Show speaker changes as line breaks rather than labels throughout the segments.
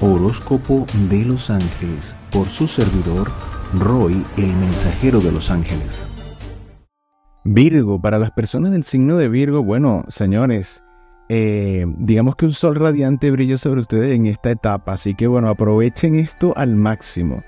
Horóscopo de los Ángeles por su servidor Roy, el mensajero de los ángeles.
Virgo, para las personas del signo de Virgo, bueno, señores, eh, digamos que un sol radiante brilla sobre ustedes en esta etapa, así que bueno, aprovechen esto al máximo.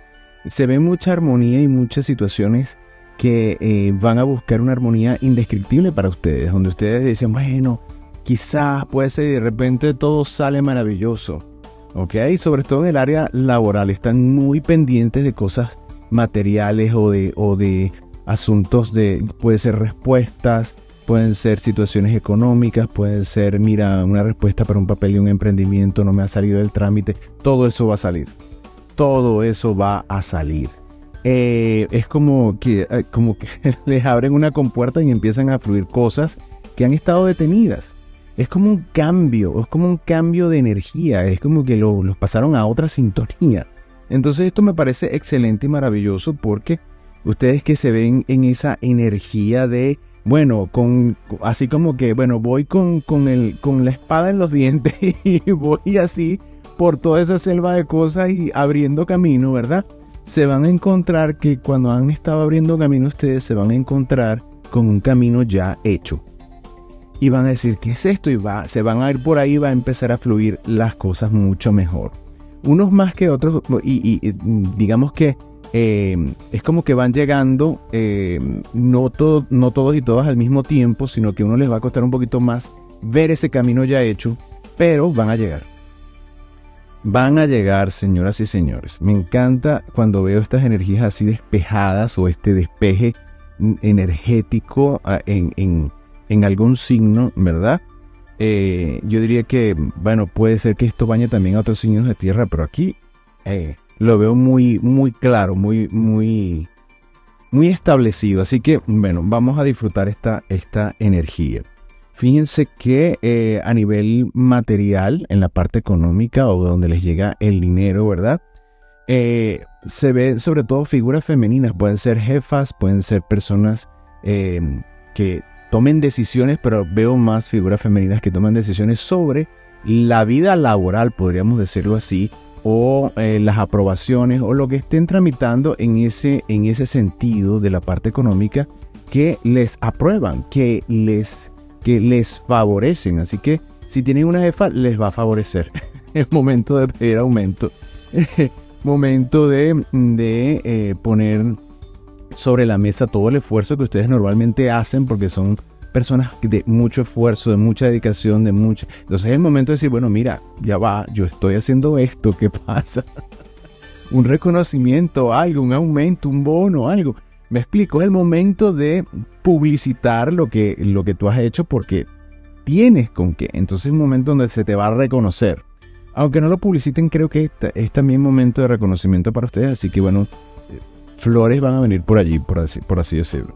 Se ve mucha armonía y muchas situaciones que eh, van a buscar una armonía indescriptible para ustedes, donde ustedes dicen, bueno, quizás puede ser y de repente todo sale maravilloso. ¿Ok? Sobre todo en el área laboral, están muy pendientes de cosas materiales o de, o de asuntos de, puede ser respuestas, pueden ser situaciones económicas, pueden ser, mira, una respuesta para un papel de un emprendimiento, no me ha salido el trámite, todo eso va a salir. Todo eso va a salir. Eh, es como que, eh, como que les abren una compuerta y empiezan a fluir cosas que han estado detenidas es como un cambio, es como un cambio de energía, es como que los pasaron a otra sintonía. Entonces esto me parece excelente y maravilloso porque ustedes que se ven en esa energía de, bueno, con así como que, bueno, voy con, con, el, con la espada en los dientes y voy así por toda esa selva de cosas y abriendo camino, ¿verdad? Se van a encontrar que cuando han estado abriendo camino ustedes se van a encontrar con un camino ya hecho y van a decir, ¿qué es esto? Y va, se van a ir por ahí, va a empezar a fluir las cosas mucho mejor. Unos más que otros, y, digamos que eh, es como que van llegando, eh, no, no todos y todas al mismo tiempo, sino que uno les va a costar un poquito más ver ese camino ya hecho, pero van a llegar. Van a llegar, señoras y señores. Me encanta cuando veo estas energías así despejadas o este despeje energético ah, en en algún signo, ¿verdad? Eh, yo diría que, bueno, puede ser que esto bañe también a otros signos de tierra, pero aquí eh, lo veo muy, muy claro, muy, muy, muy establecido. Así que, bueno, vamos a disfrutar esta, esta energía. Fíjense que eh, a nivel material, en la parte económica o donde les llega el dinero, ¿verdad? se ve sobre todo figuras femeninas, pueden ser jefas, pueden ser personas que tomen decisiones, pero veo más figuras femeninas que toman decisiones sobre la vida laboral, podríamos decirlo así, o eh, las aprobaciones o lo que estén tramitando en ese, en ese sentido de la parte económica que les aprueban, que les, que les favorecen. Así que si tienen una jefa, les va a favorecer. es momento de pedir aumento. momento de, de eh, poner sobre la mesa todo el esfuerzo que ustedes normalmente hacen porque son personas de mucho esfuerzo, de mucha dedicación, de mucha... Entonces es el momento de decir, bueno, mira, ya va, yo estoy haciendo esto, ¿qué pasa? un reconocimiento, algo, un aumento, un bono, algo. Me explico, es el momento de publicitar lo que, lo que tú has hecho porque tienes con qué. Entonces es el momento donde se te va a reconocer. Aunque no lo publiciten, creo que es también momento de reconocimiento para ustedes. Así que bueno, flores van a venir por allí, por así, decirlo.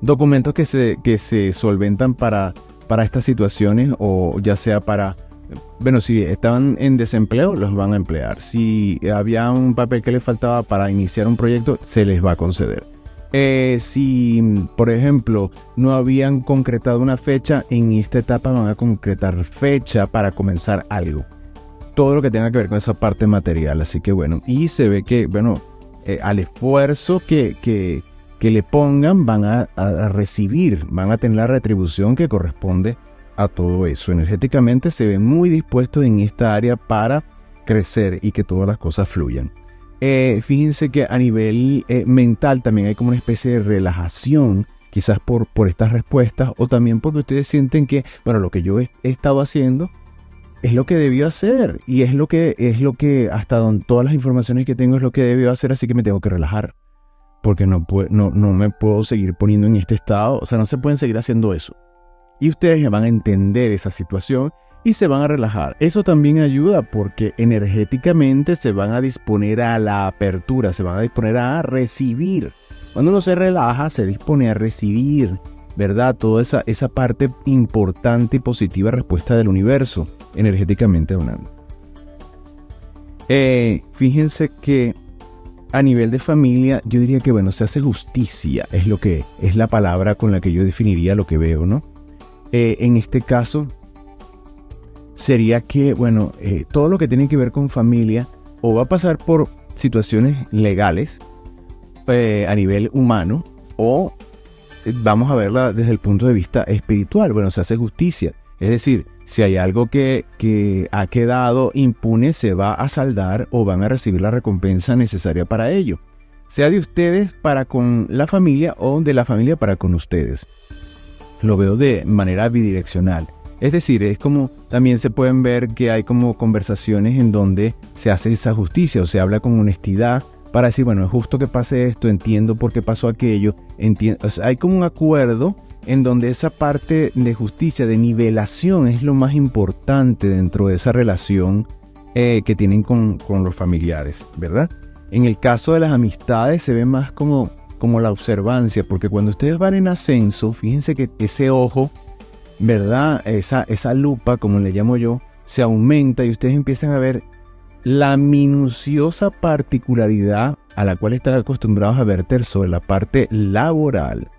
Documentos que se, que se solventan para, para estas situaciones o ya sea para... Bueno, si estaban en desempleo, los van a emplear. Si había un papel que les faltaba para iniciar un proyecto, se les va a conceder. Eh, si, por ejemplo, no habían concretado una fecha, en esta etapa van a concretar fecha para comenzar algo. Todo lo que tenga que ver con esa parte material. Así que bueno, y se ve que, bueno, eh, al esfuerzo que, que, le pongan van a, recibir, van a tener la retribución que corresponde a todo eso. Energéticamente se ven muy dispuestos en esta área para crecer y que todas las cosas fluyan. Eh, fíjense que a nivel eh, mental también hay como una especie de relajación, quizás por, por estas respuestas o también porque ustedes sienten que, bueno, lo que yo he estado haciendo es lo que debió hacer y es lo que es lo que hasta donde todas las informaciones que tengo es lo que debió hacer, así que me tengo que relajar porque no, no, no me puedo seguir poniendo en este estado, o sea, no se pueden seguir haciendo eso. Y ustedes van a entender esa situación y se van a relajar. Eso también ayuda porque energéticamente se van a disponer a la apertura, se van a disponer a recibir. Cuando uno se relaja, se dispone a recibir, ¿verdad? Toda esa, esa parte importante y positiva respuesta del universo energéticamente hablando. Eh, fíjense que a nivel de familia, yo diría que bueno, se hace justicia, es lo que es la palabra con la que yo definiría lo que veo, ¿no? Eh, en este caso, sería que, bueno, eh, todo lo que tiene que ver con familia o va a pasar por situaciones legales a nivel humano o vamos a verla desde el punto de vista espiritual. Bueno, se hace justicia. Es decir, si hay algo que, que, ha quedado impune, se va a saldar o van a recibir la recompensa necesaria para ello. Sea de ustedes para con la familia o de la familia para con ustedes. Lo veo de manera bidireccional. Es decir, es como también se pueden ver que hay como conversaciones en donde se hace esa justicia o se habla con honestidad para decir, bueno, es justo que pase esto, entiendo por qué pasó aquello, entiendo, hay como un acuerdo en donde esa parte de justicia, de nivelación, es lo más importante dentro de esa relación eh, que tienen con, los familiares, ¿verdad? En el caso de las amistades se ve más como, como la observancia, porque cuando ustedes van en ascenso, fíjense que ese ojo, ¿verdad? Esa, esa lupa, como le llamo yo, se aumenta y ustedes empiezan a ver la minuciosa particularidad a la cual están acostumbrados a verter sobre la parte laboral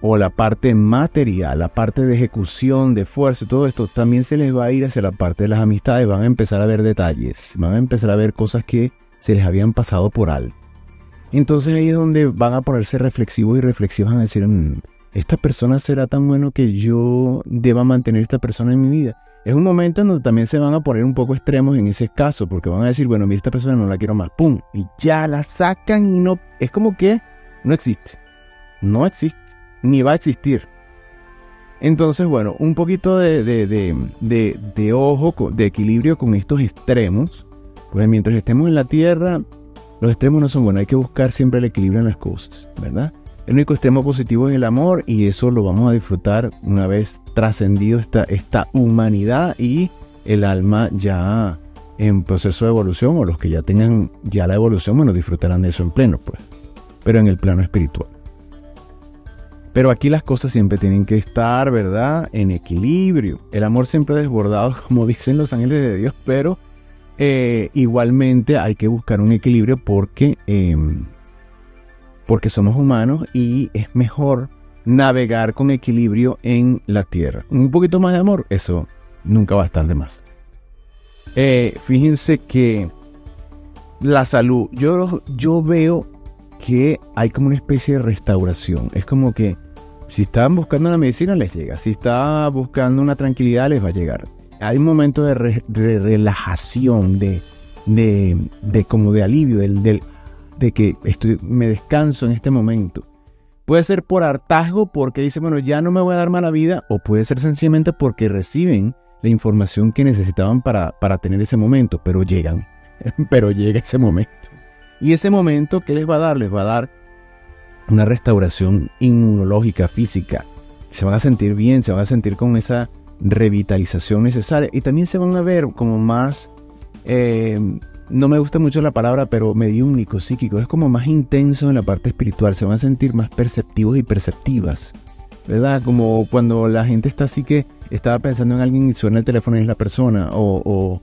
o la parte material, la parte de ejecución, de fuerza, todo esto también se les va a ir hacia la parte de las amistades, van a empezar a ver detalles, van a empezar a ver cosas que se les habían pasado por alto. Entonces ahí es donde van a ponerse reflexivos y reflexivos a decir, mm, esta persona será tan bueno que yo deba mantener esta persona en mi vida es un momento en donde también se van a poner un poco extremos en ese caso, porque van a decir, bueno, mira, esta persona no la quiero más, ¡pum! Y ya la sacan y no, es como que no existe. No existe, ni va a existir. Entonces, bueno, un poquito de, de, ojo, de equilibrio con estos extremos. Pues mientras estemos en la Tierra, los extremos no son buenos, hay que buscar siempre el equilibrio en las cosas, ¿verdad? El único extremo positivo es el amor y eso lo vamos a disfrutar una vez trascendido esta, esta humanidad y el alma ya en proceso de evolución o los que ya tengan ya la evolución, bueno, disfrutarán de eso en pleno, pues, pero en el plano espiritual. Pero aquí las cosas siempre tienen que estar, ¿verdad? En equilibrio. El amor siempre desbordado, como dicen los ángeles de Dios, pero eh, igualmente hay que buscar un equilibrio porque em, porque somos humanos y es mejor navegar con equilibrio en la tierra. Un poquito más de amor, eso nunca va a estar de más. Eh, fíjense que la salud, yo, yo veo que hay como una especie de restauración. Es como que si están buscando una medicina, les llega. Si está buscando una tranquilidad, les va a llegar. Hay un momento de, relajación, de, de, como de alivio, del, del de que estoy, me descanso en este momento. Puede ser por hartazgo porque dice, bueno, ya no me voy a dar mala vida, o puede ser sencillamente porque reciben la información que necesitaban para, para tener ese momento, pero llegan, pero llega ese momento. Y ese momento, ¿qué les va a dar? Les va a dar una restauración inmunológica, física. Se van a sentir bien, se van a sentir con esa revitalización necesaria y también se van a ver como más eh, no me gusta mucho la palabra, pero mediúnico, psíquico, es como más intenso en la parte espiritual, se van a sentir más perceptivos y perceptivas, ¿verdad? Como cuando la gente está así que estaba pensando en alguien y suena el teléfono y es la persona, o,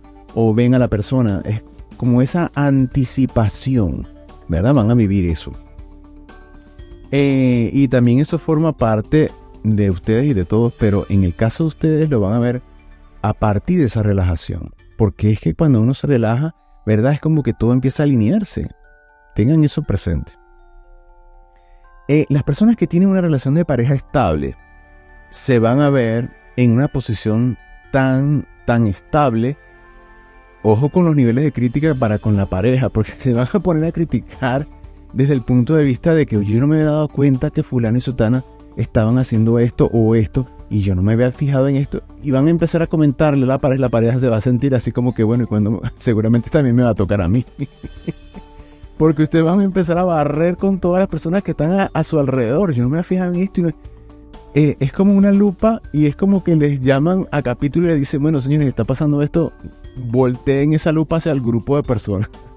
ven a la persona, es como esa anticipación, ¿verdad? Van a vivir eso. Eh, y también eso forma parte de ustedes y de todos, pero en el caso de ustedes lo van a ver a partir de esa relajación. Porque es que cuando uno se relaja, ¿verdad? Es como que todo empieza a alinearse. Tengan eso presente. Eh, las personas que tienen una relación de pareja estable se van a ver en una posición tan, tan estable. Ojo con los niveles de crítica para con la pareja, porque se van a poner a criticar desde el punto de vista de que yo no me había dado cuenta que fulano y sotana estaban haciendo esto o esto y yo no me había fijado en esto. Y van a empezar a comentarle la pareja, la pareja se va a sentir así como que bueno, y cuando seguramente también me va a tocar a mí. Porque ustedes van a empezar a barrer con todas las personas que están a, su alrededor. Yo no me había fijado en esto. Eh, es como una lupa y es como que les llaman a capítulo y le dicen, bueno señores, está pasando esto, volteen esa lupa hacia el grupo de personas.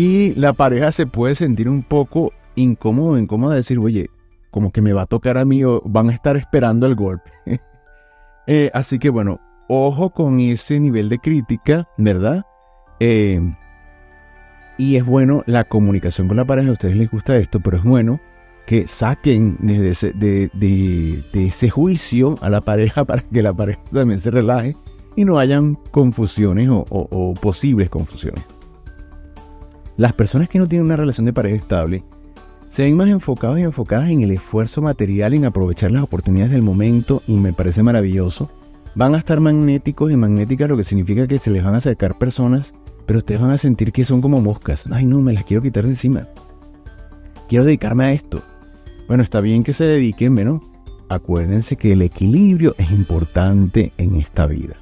y la pareja se puede sentir un poco incómodo, incómoda de decir, oye, como que me va a tocar a mí o van a estar esperando el golpe. Eh, así que bueno, ojo con ese nivel de crítica, ¿verdad? Eh, y es bueno la comunicación con la pareja, a ustedes les gusta esto, pero es bueno que saquen de ese, de, ese juicio a la pareja para que la pareja también se relaje, y no hayan confusiones o, posibles confusiones. Las personas que no tienen una relación de pareja estable se ven más enfocados y enfocadas en el esfuerzo material, en aprovechar las oportunidades del momento y me parece maravilloso. Van a estar magnéticos y magnéticas, lo que significa que se les van a acercar personas, pero ustedes van a sentir que son como moscas. Ay, no, me las quiero quitar de encima. Quiero dedicarme a esto. Bueno, está bien que se dediquen, pero acuérdense que el equilibrio es importante en esta vida.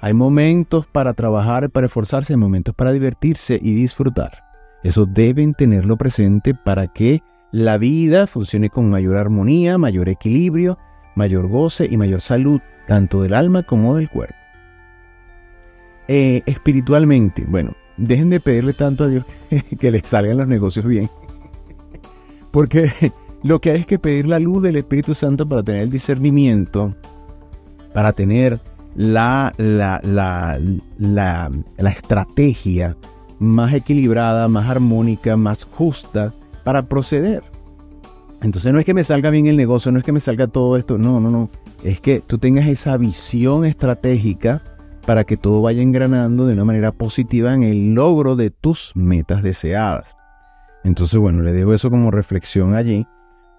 Hay momentos para trabajar, para esforzarse, hay momentos para divertirse y disfrutar. Eso deben tenerlo presente para que la vida funcione con mayor armonía, mayor equilibrio, mayor goce y mayor salud, tanto del alma como del cuerpo. Eh, espiritualmente, bueno, dejen de pedirle tanto a Dios que les salgan los negocios bien. Porque lo que hay es que pedir la luz del Espíritu Santo para tener el discernimiento, para tener la, la, la, la, estrategia más equilibrada, más armónica, más justa para proceder. Entonces no es que me salga bien el negocio, no es que me salga todo esto, no, no, no. Es que tú tengas esa visión estratégica para que todo vaya engranando de una manera positiva en el logro de tus metas deseadas. Entonces, bueno, le dejo eso como reflexión allí,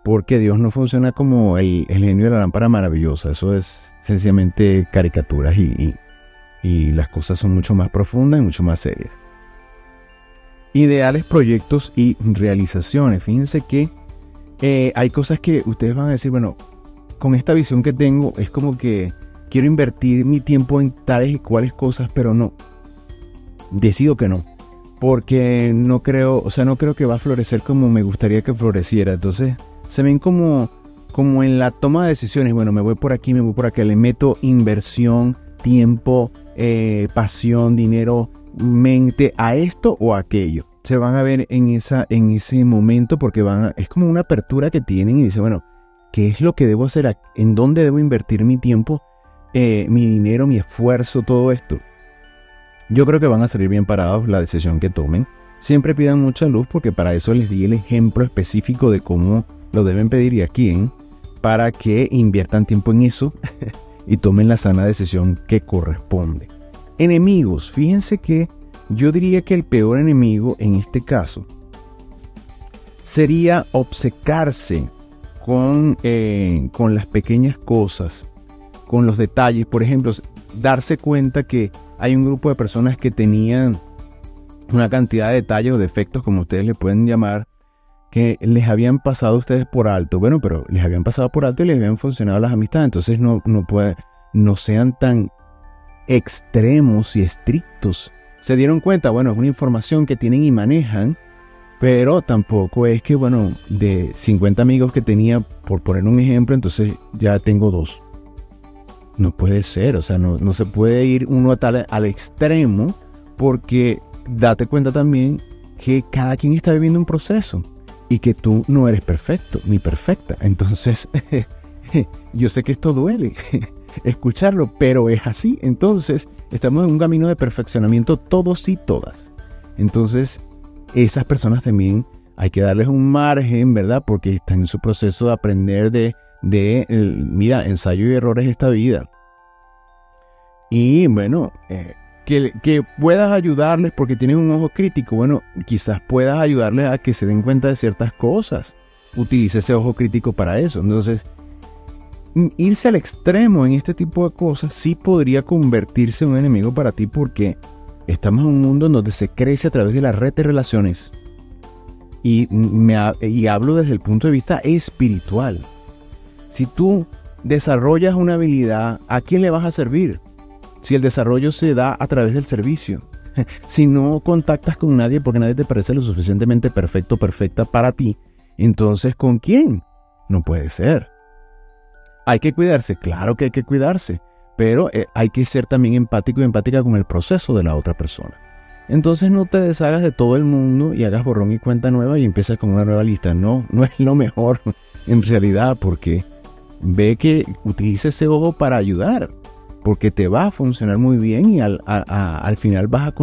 porque Dios no funciona como el, genio de la lámpara maravillosa. Eso es sencillamente caricaturas y, y las cosas son mucho más profundas y mucho más serias. Ideales, proyectos y realizaciones. Fíjense que eh, hay cosas que ustedes van a decir, bueno, con esta visión que tengo es como que quiero invertir mi tiempo en tales y cuales cosas, pero no. Decido que no porque no creo, o sea, no creo que va a florecer como me gustaría que floreciera. Entonces, se ven como, como en la toma de decisiones, bueno, me voy por aquí, me voy por acá, le meto inversión, tiempo, eh, pasión, dinero, mente a esto o a aquello. Se van a ver en, esa, en ese momento porque van es como una apertura que tienen y dice, bueno, ¿qué es lo que debo hacer? ¿En dónde debo invertir mi tiempo, eh, mi dinero, mi esfuerzo, todo esto? Yo creo que van a salir bien parados la decisión que tomen. Siempre pidan mucha luz porque para eso les di el ejemplo específico de cómo lo deben pedir y a quién, para que inviertan tiempo en eso y tomen la sana decisión que corresponde. Enemigos, fíjense que yo diría que el peor enemigo en este caso sería obcecarse con, eh, con las pequeñas cosas, con los detalles. Por ejemplo, darse cuenta que hay un grupo de personas que tenían una cantidad de detalles o defectos, como ustedes le pueden llamar, que les habían pasado a ustedes por alto. Bueno, pero les habían pasado por alto y les habían funcionado las amistades. Entonces no, no, no sean tan extremos y estrictos. Se dieron cuenta, bueno, es una información que tienen y manejan, pero tampoco es que, bueno, de 50 amigos que tenía, por poner un ejemplo, entonces ya tengo dos. No puede ser, o sea, no, se puede ir uno a tal, al extremo porque date cuenta también que cada quien está viviendo un proceso y que tú no eres perfecto ni perfecta. Entonces, yo sé que esto duele escucharlo, pero es así. Entonces, estamos en un camino de perfeccionamiento todos y todas. Entonces, esas personas también hay que darles un margen, ¿verdad? Porque están en su proceso de aprender de de, mira, ensayo y errores esta vida. Y bueno, eh, que, que, puedas ayudarles porque tienen un ojo crítico. Bueno, quizás puedas ayudarles a que se den cuenta de ciertas cosas. Utilice ese ojo crítico para eso. Entonces, irse al extremo en este tipo de cosas sí podría convertirse en un enemigo para ti porque estamos en un mundo en donde se crece a través de la red de relaciones. Y, me, y hablo desde el punto de vista espiritual. Si tú desarrollas una habilidad, ¿a quién le vas a servir? Si el desarrollo se da a través del servicio. Si no contactas con nadie porque nadie te parece lo suficientemente perfecto, perfecta para ti, entonces ¿con quién? No puede ser. Hay que cuidarse, claro que hay que cuidarse, pero eh, hay que ser también empático y empática con el proceso de la otra persona. Entonces no te deshagas de todo el mundo y hagas borrón y cuenta nueva y empiezas con una nueva lista. No, no es lo mejor en realidad porque ve que utilice ese ojo para ayudar, porque te va a funcionar muy bien y al, final vas a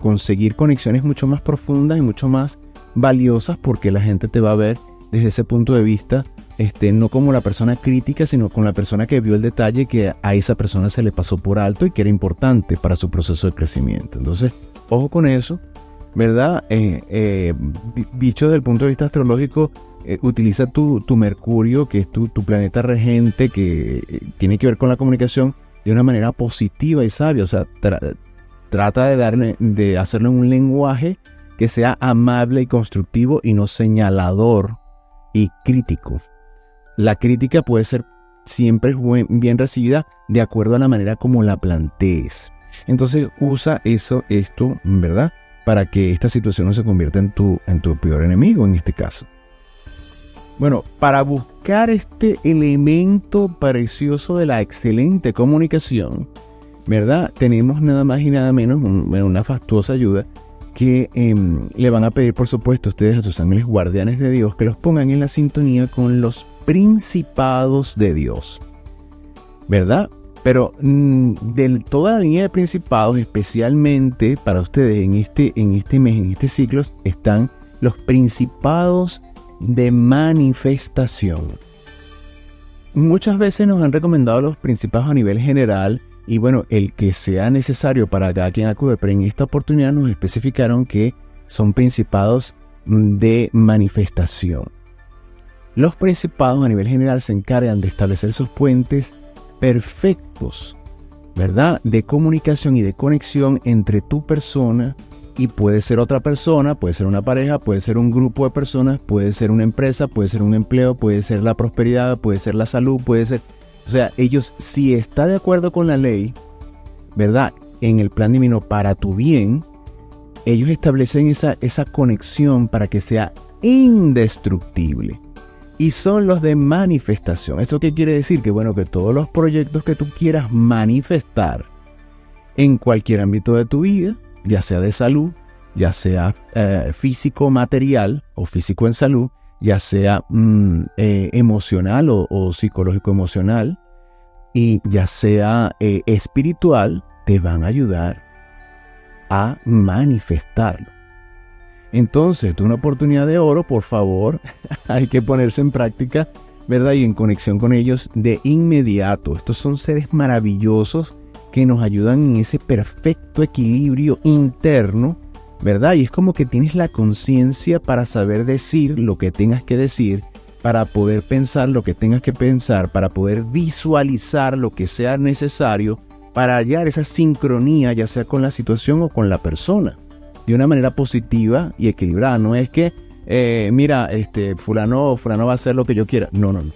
conseguir conexiones mucho más profundas y mucho más valiosas porque la gente te va a ver desde ese punto de vista este, no como la persona crítica, sino con la persona que vio el detalle que a esa persona se le pasó por alto y que era importante para su proceso de crecimiento. Entonces, ojo con eso, ¿verdad? Eh, eh, dicho desde el punto de vista astrológico, eh, utiliza tu, Mercurio, que es tu, planeta regente, que tiene que ver con la comunicación, de una manera positiva y sabia. O sea, trata de, darle, de hacerlo en un lenguaje que sea amable y constructivo y no señalador y crítico. La crítica puede ser siempre bien recibida de acuerdo a la manera como la plantees. Entonces usa eso, esto, ¿verdad? Para que esta situación no se convierta en tu, en tu peor enemigo en este caso. Bueno, para buscar este elemento precioso de la excelente comunicación, ¿verdad? Tenemos nada más y nada menos una fastuosa ayuda que em, le van a pedir, por supuesto, ustedes a sus ángeles guardianes de Dios que los pongan en la sintonía con los principados de Dios. ¿Verdad? Pero mm, de toda la línea de principados, especialmente para ustedes en este, en este mes, en este ciclo, están los principados de manifestación. Muchas veces nos han recomendado los principados a nivel general y bueno, el que sea necesario para cada quien acude, pero en esta oportunidad nos especificaron que son principados mm, de manifestación. Los principados a nivel general se encargan de establecer sus puentes perfectos, ¿verdad? De comunicación y de conexión entre tu persona y puede ser otra persona, puede ser una pareja, puede ser un grupo de personas, puede ser una empresa, puede ser un empleo, puede ser la prosperidad, puede ser la salud, puede ser... O sea, ellos si está de acuerdo con la ley, ¿verdad? En el plan divino para tu bien, ellos establecen esa, esa conexión para que sea indestructible y son los de manifestación. ¿Eso qué quiere decir? Que bueno, que todos los proyectos que tú quieras manifestar en cualquier ámbito de tu vida, ya sea de salud, ya sea eh, físico material o físico en salud, ya sea mm, eh, emocional o, psicológico emocional, y ya sea eh, espiritual, te van a ayudar a manifestarlo. Entonces, tú una oportunidad de oro, por favor, hay que ponerse en práctica, ¿verdad? Y en conexión con ellos de inmediato. Estos son seres maravillosos que nos ayudan en ese perfecto equilibrio interno, ¿verdad? Y es como que tienes la conciencia para saber decir lo que tengas que decir, para poder pensar lo que tengas que pensar, para poder visualizar lo que sea necesario para hallar esa sincronía, ya sea con la situación o con la persona de una manera positiva y equilibrada. No es que, eh, mira, este, fulano, fulano va a hacer lo que yo quiera. No, no, no.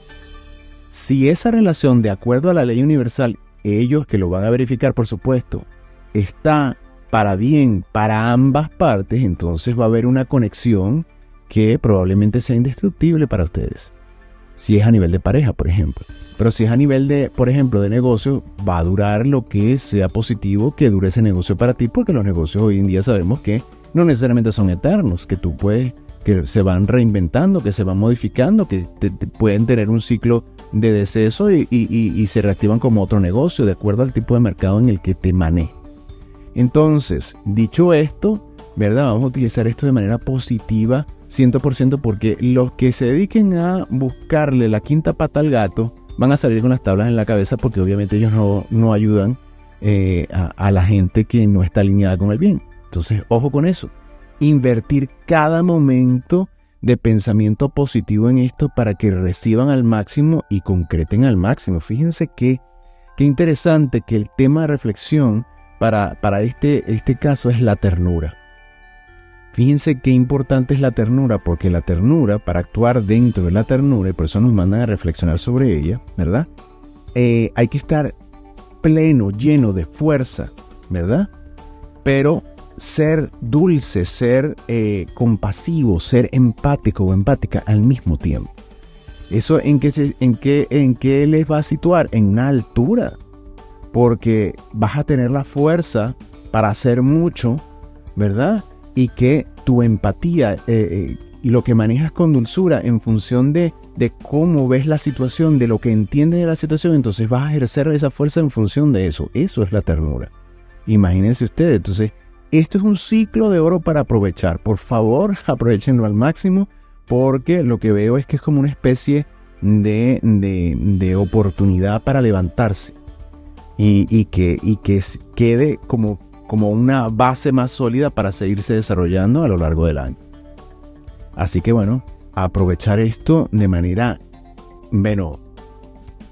Si esa relación, de acuerdo a la ley universal, ellos que lo van a verificar, por supuesto, está para bien para ambas partes, entonces va a haber una conexión que probablemente sea indestructible para ustedes. Si es a nivel de pareja, por ejemplo. Pero si es a nivel de, por ejemplo, de negocio, va a durar lo que sea positivo que dure ese negocio para ti, porque los negocios hoy en día sabemos que no necesariamente son eternos, que tú puedes, que se van reinventando, que se van modificando, que pueden tener un ciclo de deceso y, se reactivan como otro negocio, de acuerdo al tipo de mercado en el que te maneje. Entonces, dicho esto, ¿verdad? Vamos a utilizar esto de manera positiva 100% porque los que se dediquen a buscarle la quinta pata al gato van a salir con las tablas en la cabeza porque obviamente ellos no, ayudan eh, a, la gente que no está alineada con el bien. Entonces, ojo con eso. Invertir cada momento de pensamiento positivo en esto para que reciban al máximo y concreten al máximo. Fíjense que qué interesante que el tema de reflexión para, para este, este caso es la ternura. Fíjense qué importante es la ternura, porque la ternura, para actuar dentro de la ternura, y por eso nos mandan a reflexionar sobre ella, ¿verdad? Eh, hay que estar pleno, lleno de fuerza, ¿verdad? Pero ser dulce, ser eh, compasivo, ser empático o empática al mismo tiempo. ¿Eso en qué, en, qué, en qué les va a situar? En una altura. Porque vas a tener la fuerza para hacer mucho, ¿verdad? Y que tu empatía eh, eh, y lo que manejas con dulzura en función de, de cómo ves la situación, de lo que entiendes de la situación, entonces vas a ejercer esa fuerza en función de eso. Eso es la ternura. Imagínense ustedes. Entonces, esto es un ciclo de oro para aprovechar. Por favor, aprovechenlo al máximo porque lo que veo es que es como una especie de, de, oportunidad para levantarse y, que, y que quede como, como una base más sólida para seguirse desarrollando a lo largo del año. Así que bueno, aprovechar esto de manera, bueno,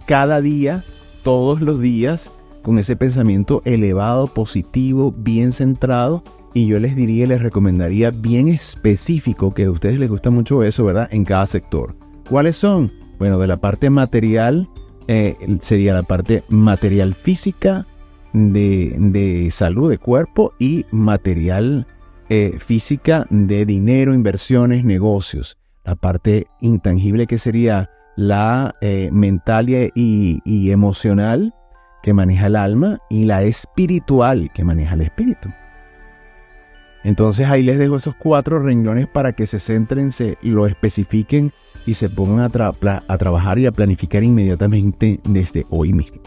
cada día, todos los días, con ese pensamiento elevado, positivo, bien centrado. Y yo les diría, les recomendaría bien específico, que a ustedes les gusta mucho eso, ¿verdad? En cada sector. ¿Cuáles son? Bueno, de la parte material, eh, sería la parte material física, de, salud de cuerpo y material eh, física de dinero, inversiones, negocios. La parte intangible que sería la eh, mental y, y emocional que maneja el alma y la espiritual que maneja el espíritu. Entonces ahí les dejo esos cuatro renglones para que se centren, se lo especifiquen y se pongan a, a trabajar y a planificar inmediatamente desde hoy mismo.